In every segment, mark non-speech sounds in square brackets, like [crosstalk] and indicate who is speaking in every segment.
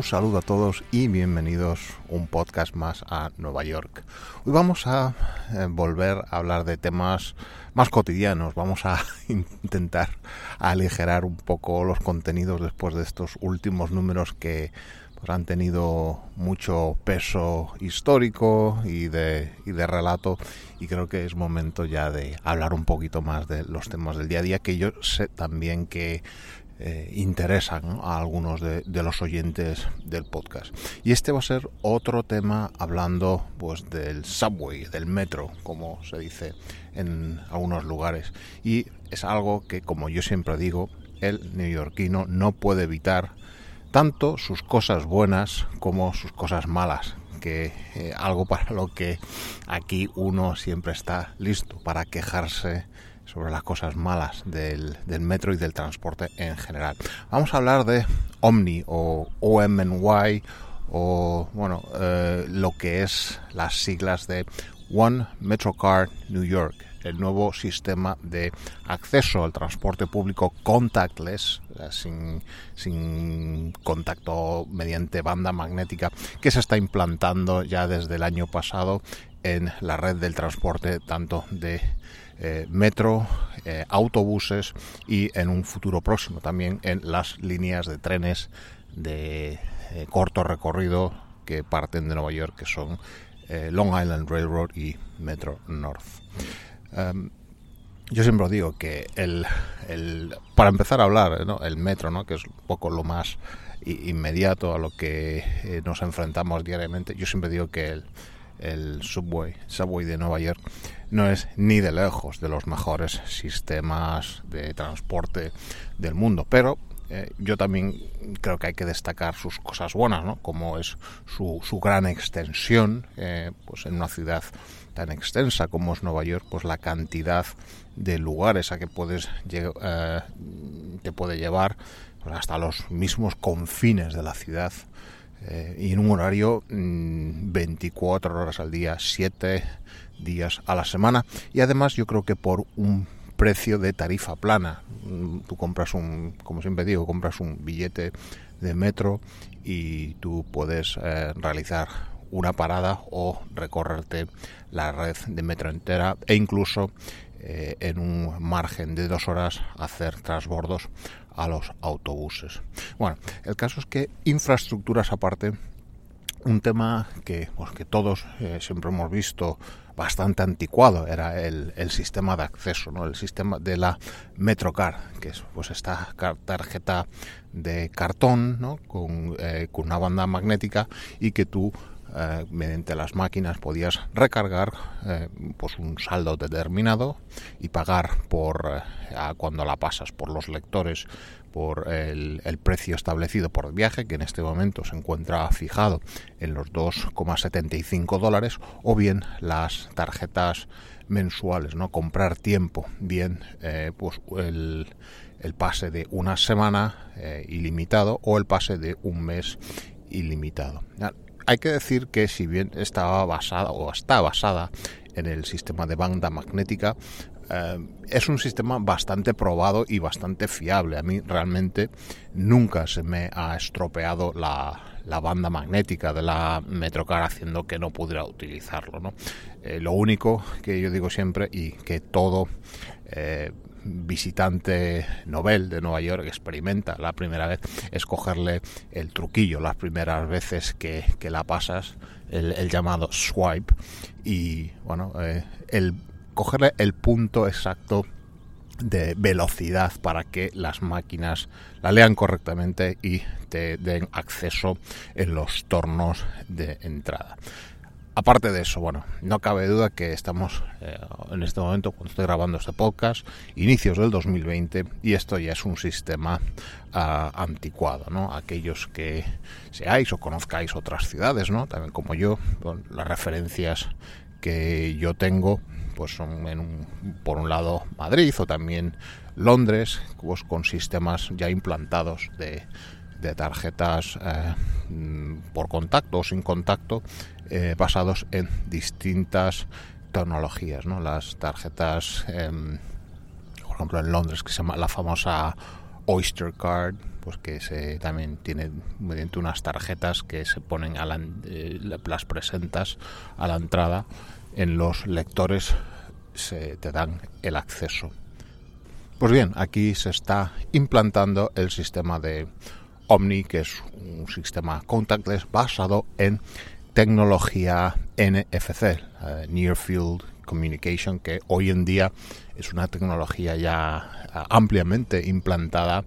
Speaker 1: Un saludo a todos y bienvenidos un podcast más a Nueva York. Hoy vamos a eh, volver a hablar de temas más cotidianos. Vamos a [laughs] intentar aligerar un poco los contenidos después de estos últimos números que pues, han tenido mucho peso histórico y de, y de relato y creo que es momento ya de hablar un poquito más de los temas del día a día que yo sé también que eh, interesan a algunos de, los oyentes del podcast. Y este va a ser otro tema hablando pues del subway, del metro, como se dice en algunos lugares. Y es algo que, como yo siempre digo, el neoyorquino no puede evitar tanto sus cosas buenas como sus cosas malas que eh, algo para lo que aquí uno siempre está listo para quejarse sobre las cosas malas del, metro y del transporte en general. Vamos a hablar de Omni o OMNY o bueno, eh, lo que es las siglas de One Metrocard New York, el nuevo sistema de acceso al transporte público contactless, sin, sin, contacto mediante banda magnética, que se está implantando ya desde el año pasado en la red del transporte tanto de eh, metro, eh, autobuses y en un futuro próximo también en las líneas de trenes de eh, corto recorrido que parten de Nueva York, que son Long Island Railroad y Metro North. Em, yo siempre digo que el, para empezar a hablar, el metro, ¿no? que es un poco lo más inmediato a lo que nos enfrentamos diariamente, yo siempre digo que el, el subway, subway de Nueva York, no es ni de lejos de los mejores sistemas de transporte del mundo, pero eh, yo también creo que hay que destacar sus cosas buenas, ¿no? como es su, su gran extensión, eh, pues en una ciudad tan extensa como es Nueva York, pues la cantidad de lugares a que puedes eh, te puede llevar pues hasta los mismos confines de la ciudad eh, y en un horario 24 mm, horas al día, 7 días a la semana y además yo creo que por un precio de tarifa plana. Mm, tú compras un, como siempre digo, compras un billete de metro y tú puedes eh, realizar una parada o recorrerte la red de metro entera e incluso eh, en un margen de dos horas hacer transbordos a los autobuses. Bueno, el caso es que infraestructuras aparte, un tema que, pues, que todos eh, siempre hemos visto bastante anticuado era el, sistema de acceso, ¿no? el sistema de la Metrocar, que es pues esta tarjeta de cartón ¿no? con, eh, con una banda magnética y que tú eh, mediante las máquinas podías recargar eh, pues un saldo determinado y pagar por eh, cuando la pasas por los lectores por el, precio establecido por viaje que en este momento se encuentra fijado en los 2,75 dólares o bien las tarjetas mensuales no comprar tiempo bien pues el, el pase de una semana ilimitado o el pase de un mes ilimitado hay que decir que si bien estaba basada o está basada en el sistema de banda magnética, eh, es un sistema bastante probado y bastante fiable. A mí realmente nunca se me ha estropeado la, banda magnética de la Metrocar haciendo que no pudiera utilizarlo. Eh, lo único que yo digo siempre y que todo eh, visitante novel de Nueva York experimenta la primera vez es cogerle el truquillo las primeras veces que, la pasas, el, llamado swipe, y bueno, eh, el cogerle el punto exacto de velocidad para que las máquinas la lean correctamente y te den acceso en los tornos de entrada. Aparte de eso, bueno, no cabe duda que estamos eh, en este momento, cuando estoy grabando este podcast, inicios del 2020, y esto ya es un sistema ah, anticuado, ¿no? Aquellos que seáis o conozcáis otras ciudades, ¿no? También como yo, las referencias que yo tengo, pues son por un lado Madrid o también Londres, pues con sistemas ya implantados de, tarjetas eh, por contacto o sin contacto eh, basados en distintas tecnologías, ¿no? Las tarjetas, em, por ejemplo, en Londres, que se llama la famosa Oyster Card, pues que se también tiene mediante unas tarjetas que se ponen a eh, las presentas a la entrada en los lectores se te dan el acceso. Pues bien, aquí se está implantando el sistema de Omni, que es un sistema contactless basado en tecnología NFC, eh, Near Field Communication, que hoy en día es una tecnología ya eh, ampliamente implantada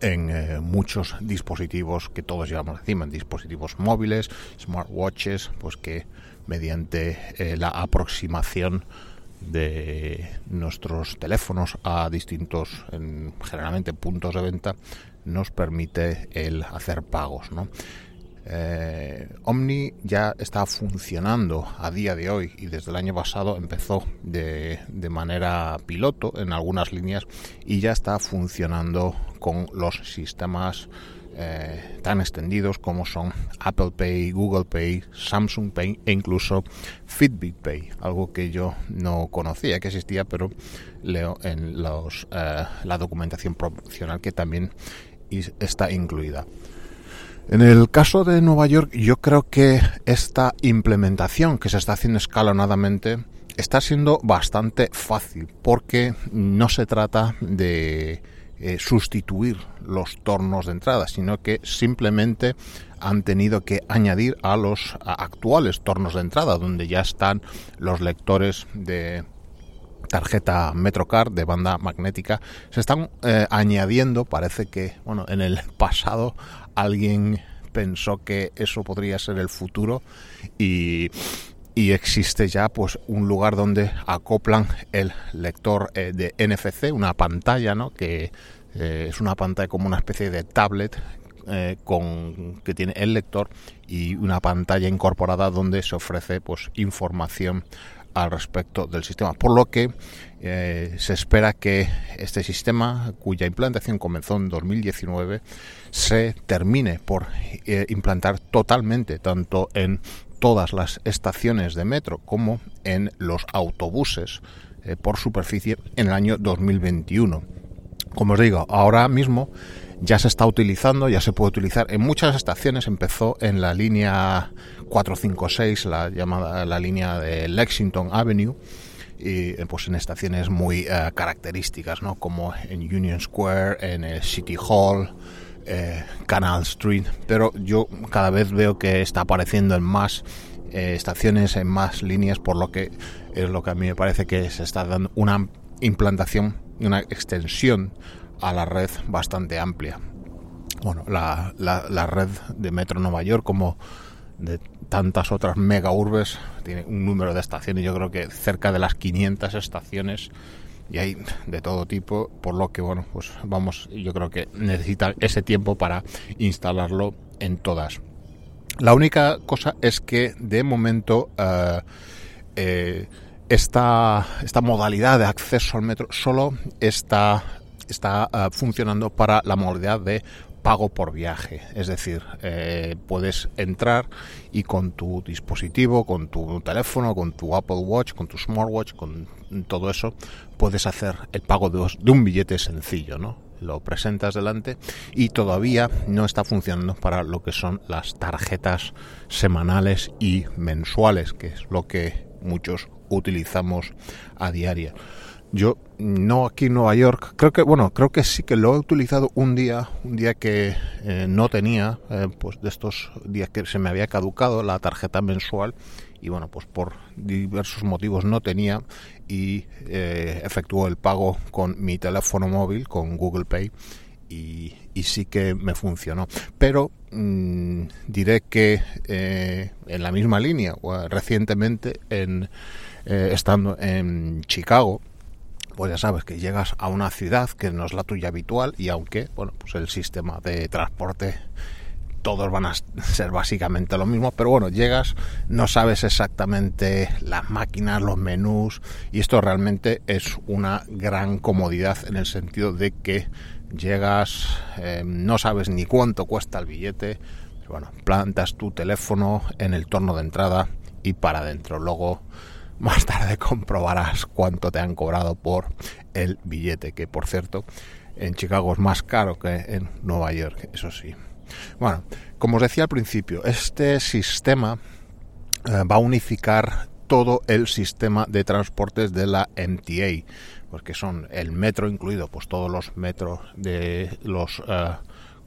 Speaker 1: en eh, muchos dispositivos que todos llevamos encima, en dispositivos móviles, smartwatches, pues que mediante la aproximación de nuestros teléfonos a distintos, generalmente puntos de venta, nos permite el hacer pagos. Eh, Omni ya está funcionando a día de hoy y desde el año pasado empezó de, manera piloto en algunas líneas y ya está funcionando con los sistemas eh, tan extendidos como son Apple Pay, Google Pay, Samsung Pay e incluso Fitbit Pay, algo que yo no conocía que existía, pero leo en los, eh, la documentación promocional que también está incluida. En el caso de Nueva York, yo creo que esta implementación que se está haciendo escalonadamente está siendo bastante fácil porque no se trata de eh, sustituir los tornos de entrada, sino que simplemente han tenido que añadir a los actuales tornos de entrada, donde ya están los lectores de tarjeta MetroCard de banda magnética se están eh, añadiendo parece que bueno en el [laughs] pasado alguien pensó que eso podría ser el futuro y, existe ya pues un lugar donde acoplan el lector eh, de NFC una pantalla no que eh, es una pantalla como una especie de tablet con que tiene el lector y una pantalla incorporada donde se ofrece pues información al respecto del sistema. Por lo que eh, se espera que este sistema, cuya implantación comenzó en 2019, se termine por eh, implantar totalmente, tanto en todas las estaciones de metro como en los autobuses eh, por superficie en el año 2021. Como os digo, ahora mismo ya se está utilizando, ya se puede utilizar en muchas estaciones. Empezó en la línea 456, la llamada la línea de Lexington Avenue, y eh, pues en estaciones muy eh, características, ¿no? Como en Union Square, en el City Hall, eh, Canal Street. Pero yo cada vez veo que está apareciendo en más estaciones, en más líneas, por lo que es lo que a mí me parece que se está dando una implantación una extensión a la red bastante amplia. Bueno, la, la, red de Metro Nueva York, como de tantas otras mega urbes, tiene un número de estaciones, yo creo que cerca de las 500 estaciones y hay de todo tipo, por lo que, bueno, pues vamos, yo creo que necesita ese tiempo para instalarlo en todas. La única cosa es que de momento eh, eh, esta, esta modalidad de acceso al metro solo está está eh, funcionando para la modalidad de pago por viaje. Es decir, eh, puedes entrar y con tu dispositivo, con tu teléfono, con tu Apple Watch, con tu smartwatch, con todo eso, puedes hacer el pago de, de un billete sencillo, ¿no? Lo presentas delante y todavía no está funcionando para lo que son las tarjetas semanales y mensuales, que es lo que muchos utilizamos a diario. Yo no aquí en Nueva York, creo que bueno, creo que sí que lo he utilizado un día, un día que eh, no tenía, eh, pues de estos días que se me había caducado la tarjeta mensual y bueno, pues por diversos motivos no tenía y eh, efectuó el pago con mi teléfono móvil, con Google Pay y, sí que me funcionó. Pero mm, diré que en la misma línea, recientemente en, estando en Chicago, pues ya sabes que llegas a una ciudad que no es la tuya habitual y aunque, bueno, pues el sistema de transporte todos van a [laughs] ser básicamente lo mismo, pero bueno, llegas, no sabes exactamente las máquinas, los menús, y esto realmente es una gran comodidad en el sentido de que llegas, eh, no sabes ni cuánto cuesta el billete, bueno, plantas tu teléfono en el torno de entrada y para adentro. Luego más tarde comprobarás cuánto te han cobrado por el billete, que por cierto en Chicago es más caro que en Nueva York, eso sí. Bueno, como os decía al principio, este sistema eh, va a unificar todo el sistema de transportes de la MTA, porque son el metro incluido, pues todos los metros de los eh,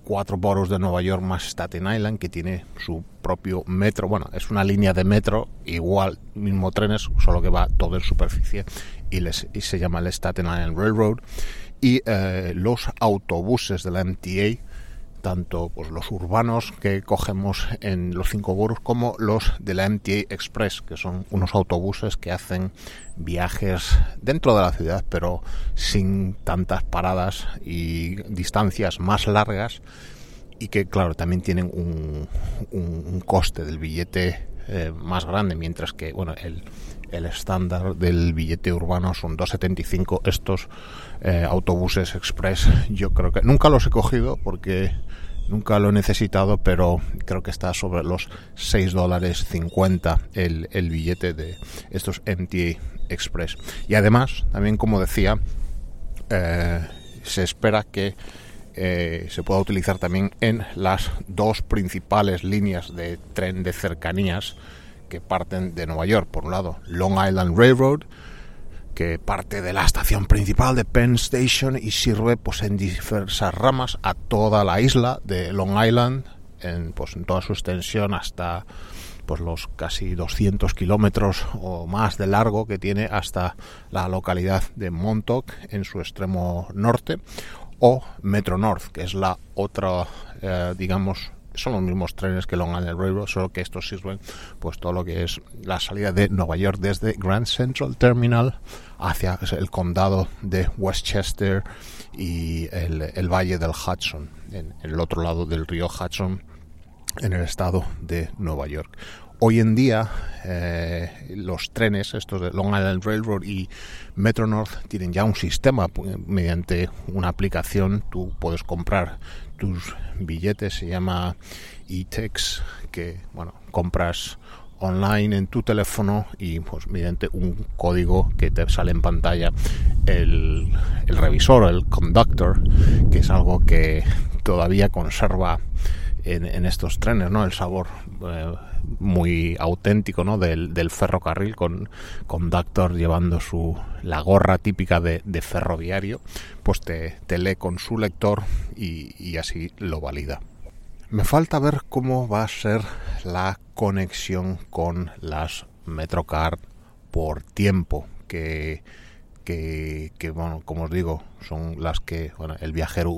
Speaker 1: cuatro boroughs de Nueva York más Staten Island, que tiene su propio metro. Bueno, es una línea de metro, igual, mismo trenes, solo que va todo en superficie y, les, y se llama el Staten Island Railroad. Y eh, los autobuses de la MTA, tanto pues, los urbanos que cogemos en los cinco boroughs como los de la MTA Express, que son unos autobuses que hacen viajes dentro de la ciudad, pero sin tantas paradas y distancias más largas y que claro también tienen un, coste del billete eh, más grande, mientras que bueno el, el estándar del billete urbano son 2,75 estos eh, autobuses express yo creo que nunca los he cogido porque Nunca lo he necesitado, pero creo que está sobre los 6 dólares 50 el, billete de estos MTA Express. Y además, también como decía, eh, se espera que eh, se pueda utilizar también en las dos principales líneas de tren de cercanías que parten de Nueva York. Por un lado, Long Island Railroad, que parte de la estación principal de Penn Station y sirve pues en diversas ramas a toda la isla de Long Island en, pues, en toda su extensión hasta pues los casi 200 kilómetros o más de largo que tiene hasta la localidad de Montauk en su extremo norte o Metro North que es la otra eh, digamos son los mismos trenes que Long Island Railroad, solo que estos sirven pues todo lo que es la salida de Nueva York desde Grand Central Terminal hacia el condado de Westchester y el, valle del Hudson, en, el otro lado del río Hudson, en el estado de Nueva York. Hoy en día eh, los trenes, estos de Long Island Railroad y Metro North, tienen ya un sistema mediante una aplicación. Tú puedes comprar tus billetes, se llama e-tex, que bueno, compras online en tu teléfono y pues mediante un código que te sale en pantalla el, el revisor, el conductor, que es algo que todavía conserva en, estos trenes, ¿no? El sabor eh, muy auténtico, ¿no? Del, del, ferrocarril con conductor llevando su la gorra típica de, ferroviario, pues te, te, lee con su lector y, y así lo valida. Me falta ver cómo va a ser la conexión con las Metrocard por tiempo, que que, bueno, como os digo, son las que bueno, el viajero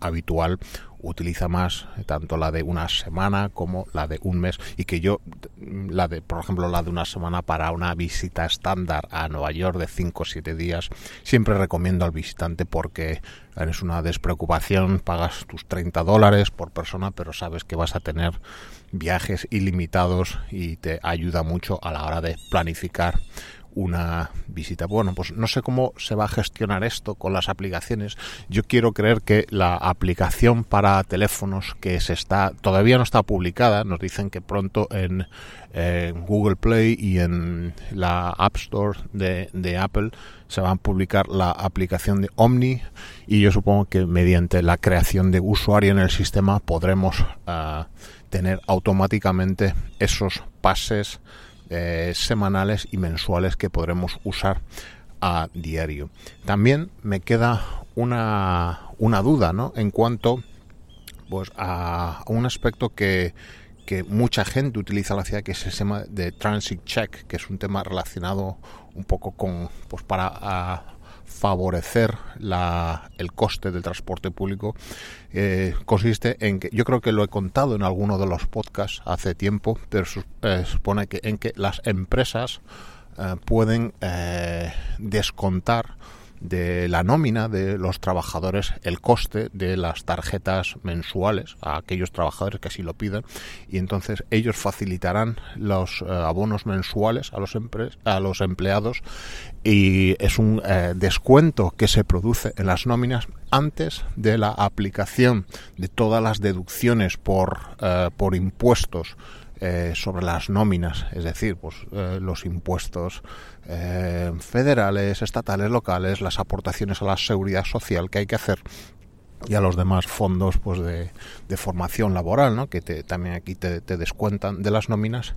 Speaker 1: habitual utiliza más, tanto la de una semana como la de un mes, y que yo, la de, por ejemplo, la de una semana para una visita estándar a Nueva York de 5 o 7 días, siempre recomiendo al visitante porque es una despreocupación, pagas tus 30 dólares por persona, pero sabes que vas a tener viajes ilimitados y te ayuda mucho a la hora de planificar una visita. Bueno, pues no sé cómo se va a gestionar esto con las aplicaciones. Yo quiero creer que la aplicación para teléfonos que se está todavía no está publicada, nos dicen que pronto en, Google Play y en la App Store de, Apple se va a publicar la aplicación de Omni y yo supongo que mediante la creación de usuario en el sistema podremos ah, tener automáticamente esos pases eh, semanales y mensuales que podremos usar a diario. También me queda una, una duda ¿no? en cuanto pues, a, un aspecto que, que mucha gente utiliza la ciudad, que es el tema de Transit Check, que es un tema relacionado un poco con, pues para favorecer la, el coste del transporte público eh, consiste en que yo creo que lo he contado en alguno de los podcasts hace tiempo pero eh, supone que en que las empresas eh, pueden descontar de la nómina de los trabajadores el coste de las tarjetas mensuales a aquellos trabajadores que así lo piden y entonces ellos facilitarán los eh, abonos mensuales a los, a los empleados y es un eh, descuento que se produce en las nóminas antes de la aplicación de todas las deducciones por, eh, por impuestos eh, sobre las nóminas, es decir, pues eh, los impuestos eh, federales, estatales, locales, las aportaciones a la seguridad social que hay que hacer y a los demás fondos pues de, formación laboral ¿no? que también aquí te, descuentan de las nóminas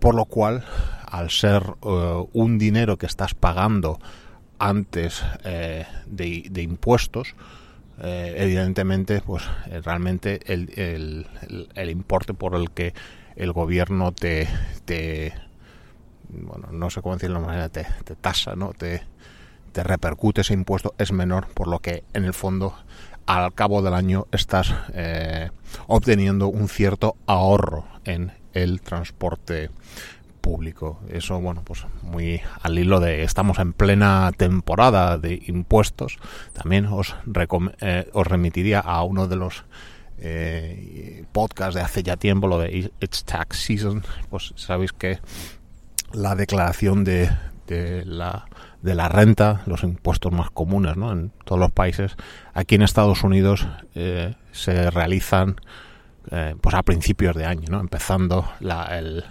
Speaker 1: por lo cual al ser un dinero que estás pagando antes de, impuestos evidentemente pues realmente el, importe por el que el gobierno te, bueno, no sé cómo decirlo de manera, te, te tasa, ¿no? Te, te repercute ese impuesto es menor, por lo que en el fondo al cabo del año estás eh, obteniendo un cierto ahorro en el transporte público. Eso, bueno, pues muy al hilo de estamos en plena temporada de impuestos. También os, eh, os remitiría a uno de los eh, podcast de hace ya tiempo, lo de It's Tax Season, pues sabéis que la declaración de, de, la, de la renta, los impuestos más comunes ¿no? en todos los países, aquí en Estados Unidos eh, se realizan eh, pues a principios de año, ¿no? empezando la, el,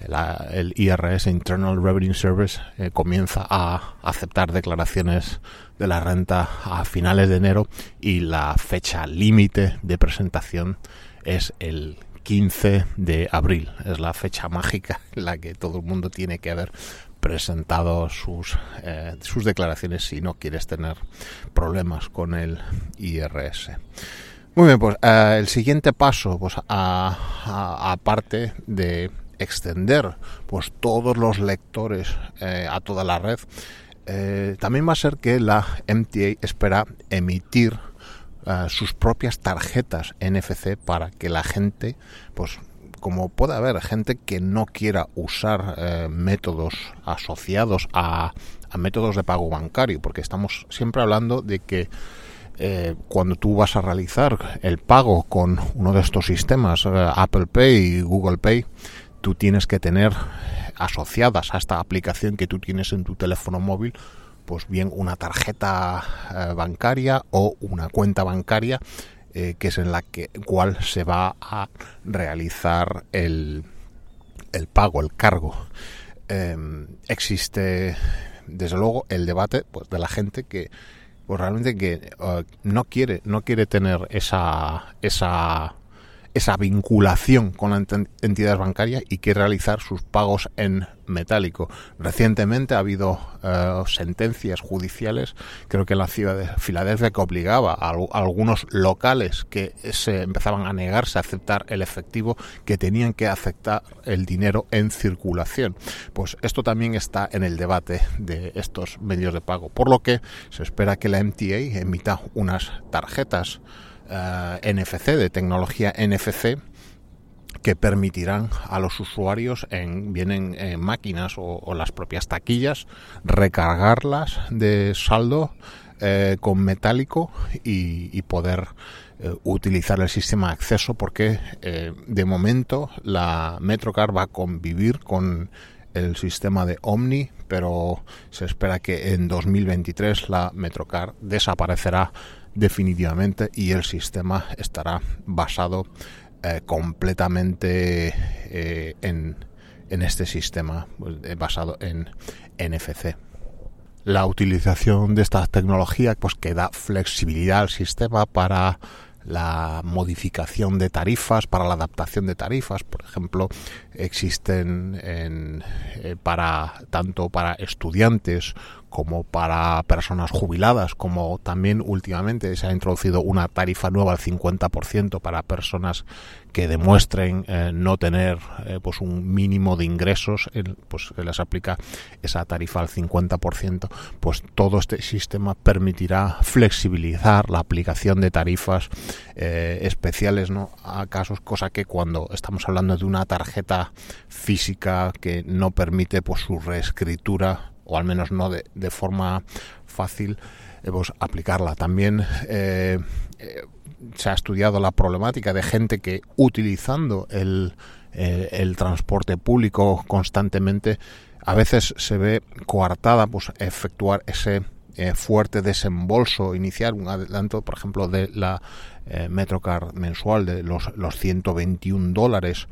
Speaker 1: el IRS, Internal Revenue Service, eh, comienza a aceptar declaraciones de la renta a finales de enero y la fecha límite de presentación es el 15 de abril. Es la fecha mágica en la que todo el mundo tiene que haber presentado sus, eh, sus declaraciones si no quieres tener problemas con el IRS. Muy bien, pues eh, el siguiente paso, pues aparte de extender pues todos los lectores eh, a toda la red, eh, también va a ser que la MTA espera emitir eh, sus propias tarjetas NFC para que la gente, pues como puede haber gente que no quiera usar métodos asociados a, a, métodos de pago bancario, porque estamos siempre hablando de que cuando tú vas a realizar el pago con uno de estos sistemas, Apple Pay y Google Pay, tú tienes que tener asociadas a esta aplicación que tú tienes en tu teléfono móvil, pues bien una tarjeta eh, bancaria o una cuenta bancaria eh, que es en la que cual se va a realizar el, el pago, el cargo. Em, existe desde luego el debate pues, de la gente que pues realmente que eh, no quiere no quiere tener esa esa esa vinculación con las entidades bancarias y que realizar sus pagos en metálico. Recientemente ha habido eh, sentencias judiciales, creo que en la ciudad de Filadelfia, que obligaba a, algunos locales que se empezaban a negarse a aceptar el efectivo, que tenían que aceptar el dinero en circulación. Pues esto también está en el debate de estos medios de pago, por lo que se espera que la MTA emita unas tarjetas eh, NFC, de tecnología NFC, que permitirán a los usuarios en vienen en máquinas o, las propias taquillas recargarlas de saldo eh, con metálico y, poder eh, utilizar el sistema de acceso porque de momento la Metrocar va a convivir con el sistema de Omni pero se espera que en 2023 la Metrocar desaparecerá definitivamente y el sistema estará basado eh, completamente eh, en, en, este sistema pues, eh, basado en NFC. La utilización de esta tecnología pues que da flexibilidad al sistema para la modificación de tarifas, para la adaptación de tarifas, por ejemplo, existen en, para tanto para estudiantes como para personas jubiladas, como también últimamente se ha introducido una tarifa nueva al 50% para personas que demuestren eh, no tener eh, pues un mínimo de ingresos, pues se les aplica esa tarifa al 50%, pues todo este sistema permitirá flexibilizar la aplicación de tarifas eh, especiales ¿no? a casos, cosa que cuando estamos hablando de una tarjeta física que no permite pues su reescritura o al menos no de, forma fácil, pues, aplicarla. También eh, eh, se ha estudiado la problemática de gente que utilizando el, el, transporte público constantemente a veces se ve coartada pues efectuar ese fuerte desembolso inicial, un adelanto, por ejemplo, de la Metrocar mensual de los, los 121 dólares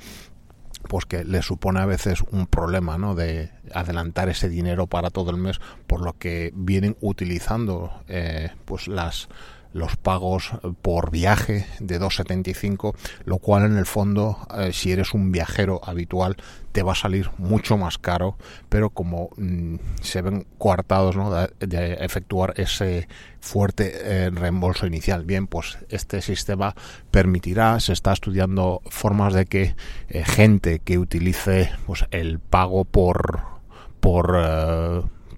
Speaker 1: pues que le supone a veces un problema ¿no? de adelantar ese dinero para todo el mes por lo que vienen utilizando eh, pues las los pagos por viaje de 2,75, lo cual en el fondo, eh, si eres un viajero habitual, te va a salir mucho más caro, pero como mm, se ven coartados ¿no? de, efectuar ese fuerte eh, reembolso inicial. Bien, pues este sistema permitirá, se está estudiando formas de que eh, gente que utilice pues, el pago por por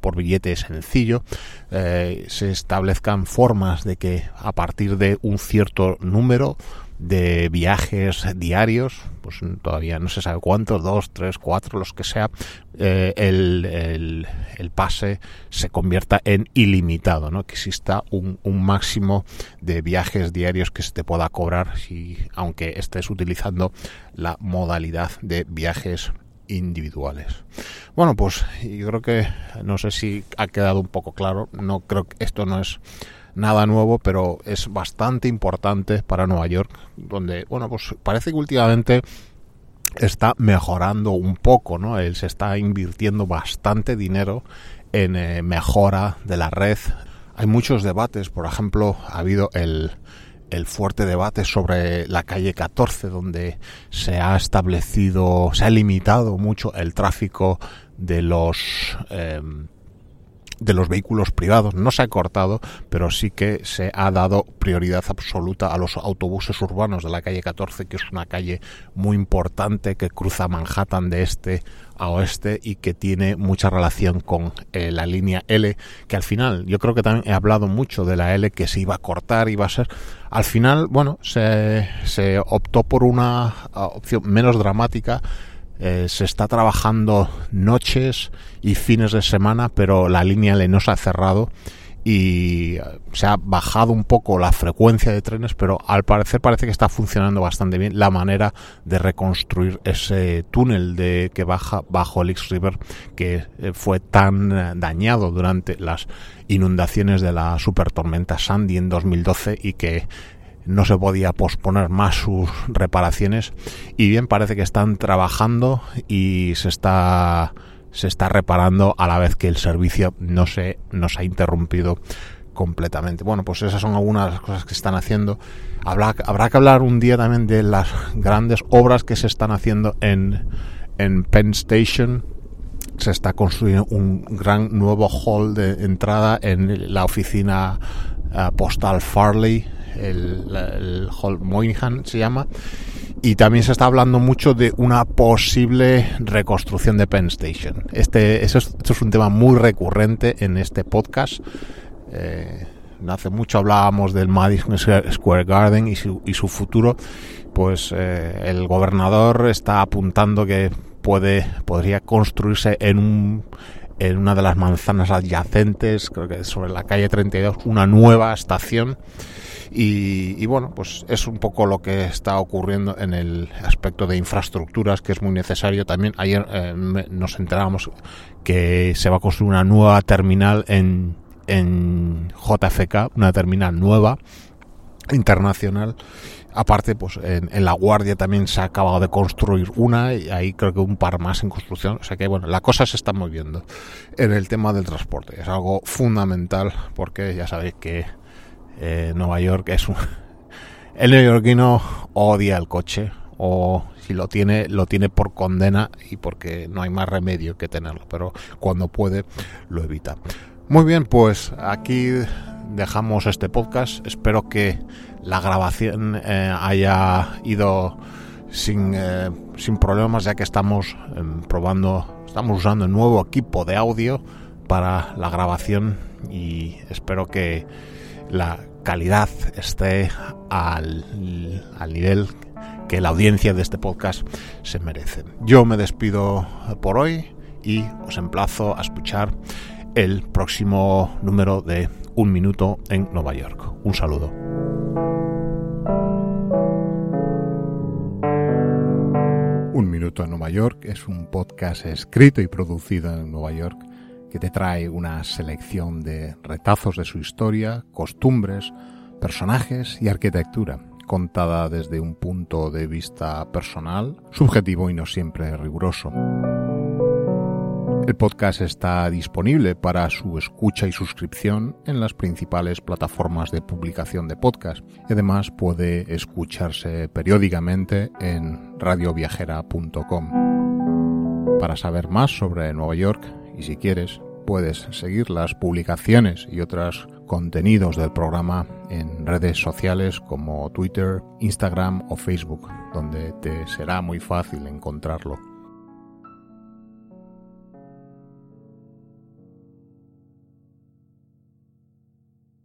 Speaker 1: por billete sencillo, eh, se establezcan formas de que a partir de un cierto número de viajes diarios, pues todavía no se sabe cuántos, dos, tres, cuatro, los que sea, eh, el, el, pase se convierta en ilimitado, ¿no? que exista un, un, máximo de viajes diarios que se te pueda cobrar si, aunque estés utilizando la modalidad de viajes individuales. Bueno, pues yo creo que no sé si ha quedado un poco claro, no creo que esto no es nada nuevo, pero es bastante importante para Nueva York, donde, bueno, pues parece que últimamente está mejorando un poco, ¿no? Él se está invirtiendo bastante dinero en eh, mejora de la red. Hay muchos debates, por ejemplo, ha habido el el fuerte debate sobre la calle 14, donde se ha establecido, se ha limitado mucho el tráfico de los em, de los vehículos privados. No se ha cortado, pero sí que se ha dado prioridad absoluta a los autobuses urbanos de la calle 14, que es una calle muy importante que cruza Manhattan de este a oeste y que tiene mucha relación con eh, la línea L, que al final, yo creo que también he hablado mucho de la L que se iba a cortar, iba a ser. Al final, bueno, se, se optó por una opción menos dramática eh, se está trabajando noches y fines de semana, pero la línea L no se ha cerrado y eh, se ha bajado un poco la frecuencia de trenes, pero al parecer parece que está funcionando bastante bien la manera de reconstruir ese túnel de que baja bajo el X River que eh, fue tan dañado durante las inundaciones de la supertormenta Sandy en 2012 y que no se podía posponer más sus reparaciones y bien parece que están trabajando y se está se está reparando a la vez que el servicio no se nos ha interrumpido completamente. Bueno, pues esas son algunas de las cosas que están haciendo. Habrá, habrá que hablar un día también de las grandes obras que se están haciendo en, en Penn Station. Se está construyendo un gran nuevo hall de entrada en la oficina eh, postal Farley el, el Hall Moynihan se llama, y también se está hablando mucho de una posible reconstrucción de Penn Station. Este, eso es, esto es un tema muy recurrente en este podcast. Eh, hace mucho hablábamos del Madison Square Garden y su, y su futuro. Pues eh, el gobernador está apuntando que puede podría construirse en un en una de las manzanas adyacentes, creo que sobre la calle 32, una nueva estación y, bueno, pues es un poco lo que está ocurriendo en el aspecto de infraestructuras, que es muy necesario. También ayer eh, nos enterábamos que se va a construir una nueva terminal en, en JFK, una terminal nueva, internacional. Aparte, pues en, en, La Guardia también se ha acabado de construir una y ahí creo que un par más en construcción. O sea que, bueno, la cosa se está moviendo en el tema del transporte. Es algo fundamental porque ya sabéis que eh, Nueva York es un... [laughs] El neoyorquino odia el coche o si lo tiene, lo tiene por condena y porque no hay más remedio que tenerlo, pero cuando puede lo evita. Muy bien, pues aquí dejamos este podcast. Espero que la grabación eh, haya ido sin, eh, sin problemas, ya que estamos em, probando, estamos usando un nuevo equipo de audio para la grabación y espero que la calidad esté al, al nivel que la audiencia de este podcast se merece. Yo me despido por hoy y os emplazo a escuchar el próximo número de Un Minuto en Nueva York. Un saludo. Un Minuto en Nueva York es un podcast escrito y producido en Nueva York que te trae una selección de retazos de su historia, costumbres, personajes y arquitectura, contada desde un punto de vista personal, subjetivo y no siempre riguroso. El podcast está disponible para su escucha y suscripción en las principales plataformas de publicación de podcast y además puede escucharse periódicamente en radioviajera.com. Para saber más sobre Nueva York y si quieres, puedes seguir las publicaciones y otros contenidos del programa en redes sociales como Twitter, Instagram o Facebook, donde te será muy fácil encontrarlo.